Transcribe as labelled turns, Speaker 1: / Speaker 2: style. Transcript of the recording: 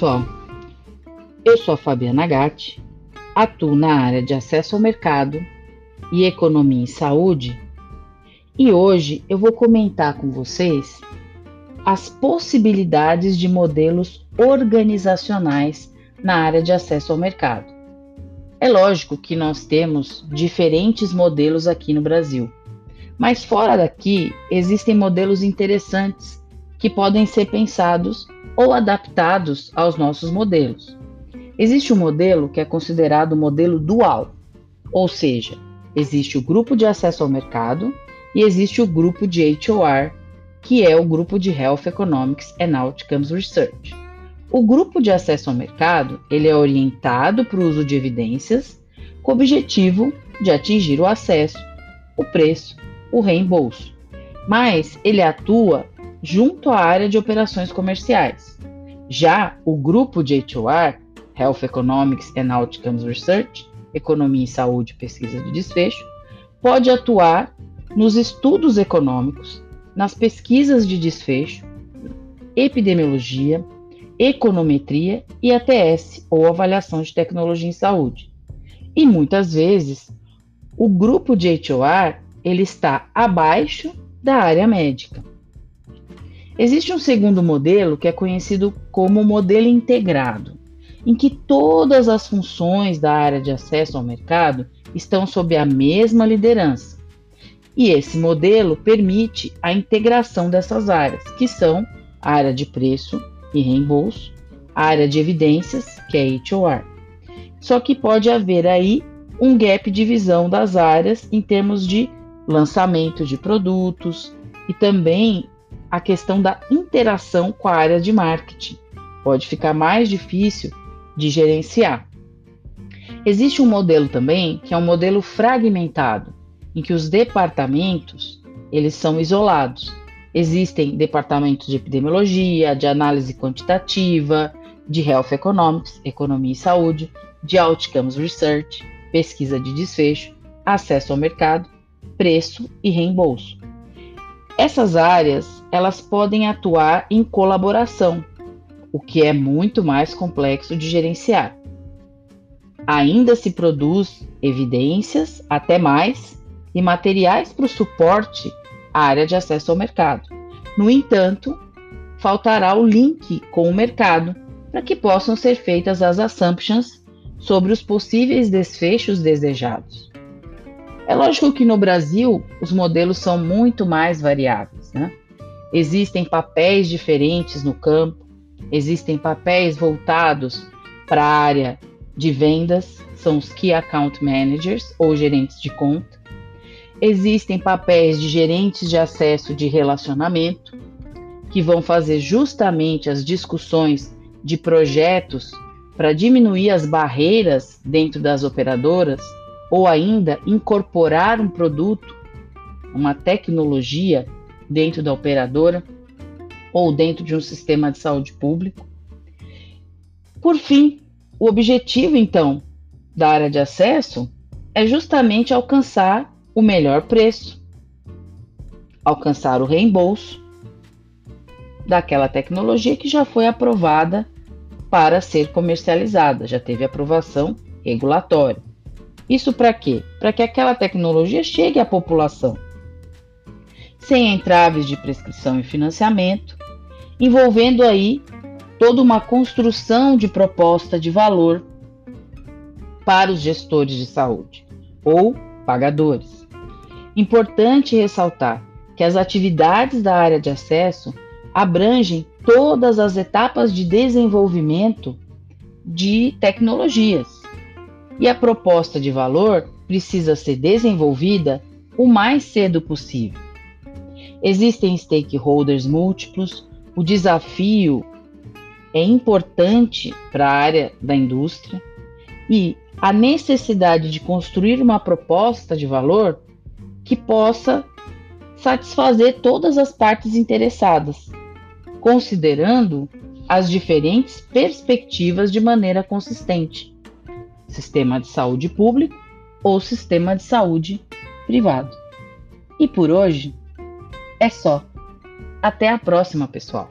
Speaker 1: pessoal, eu sou a Fabiana Gatti, atuo na área de acesso ao mercado e economia em saúde e hoje eu vou comentar com vocês as possibilidades de modelos organizacionais na área de acesso ao mercado. É lógico que nós temos diferentes modelos aqui no Brasil, mas fora daqui existem modelos interessantes que podem ser pensados ou adaptados aos nossos modelos. Existe um modelo que é considerado o modelo dual, ou seja, existe o grupo de acesso ao mercado e existe o grupo de HOR, que é o grupo de Health Economics and Outcomes Research. O grupo de acesso ao mercado ele é orientado para o uso de evidências com o objetivo de atingir o acesso, o preço, o reembolso, mas ele atua junto à área de operações comerciais. Já o grupo de HOR, Health Economics and Outcomes Research, Economia em Saúde e Pesquisa de Desfecho, pode atuar nos estudos econômicos, nas pesquisas de desfecho, epidemiologia, econometria e ATS, ou avaliação de tecnologia em saúde. E muitas vezes, o grupo de HOR ele está abaixo da área médica. Existe um segundo modelo que é conhecido como modelo integrado, em que todas as funções da área de acesso ao mercado estão sob a mesma liderança. E esse modelo permite a integração dessas áreas, que são a área de preço e reembolso, a área de evidências, que é HOR. Só que pode haver aí um gap de visão das áreas em termos de lançamento de produtos e também a questão da interação com a área de marketing. Pode ficar mais difícil de gerenciar. Existe um modelo também que é um modelo fragmentado, em que os departamentos eles são isolados. Existem departamentos de epidemiologia, de análise quantitativa, de health economics, economia e saúde, de outcomes research, pesquisa de desfecho, acesso ao mercado, preço e reembolso. Essas áreas, elas podem atuar em colaboração, o que é muito mais complexo de gerenciar. Ainda se produz evidências, até mais, e materiais para o suporte à área de acesso ao mercado. No entanto, faltará o link com o mercado para que possam ser feitas as assumptions sobre os possíveis desfechos desejados. É lógico que no Brasil os modelos são muito mais variáveis. Né? Existem papéis diferentes no campo, existem papéis voltados para a área de vendas, são os Key Account Managers ou gerentes de conta. Existem papéis de gerentes de acesso de relacionamento, que vão fazer justamente as discussões de projetos para diminuir as barreiras dentro das operadoras ou ainda incorporar um produto, uma tecnologia dentro da operadora ou dentro de um sistema de saúde público. Por fim, o objetivo então da área de acesso é justamente alcançar o melhor preço, alcançar o reembolso daquela tecnologia que já foi aprovada para ser comercializada, já teve aprovação regulatória. Isso para quê? Para que aquela tecnologia chegue à população, sem entraves de prescrição e financiamento, envolvendo aí toda uma construção de proposta de valor para os gestores de saúde ou pagadores. Importante ressaltar que as atividades da área de acesso abrangem todas as etapas de desenvolvimento de tecnologias. E a proposta de valor precisa ser desenvolvida o mais cedo possível. Existem stakeholders múltiplos, o desafio é importante para a área da indústria e a necessidade de construir uma proposta de valor que possa satisfazer todas as partes interessadas, considerando as diferentes perspectivas de maneira consistente: sistema de saúde público ou sistema de saúde privado. E por hoje é só. Até a próxima, pessoal!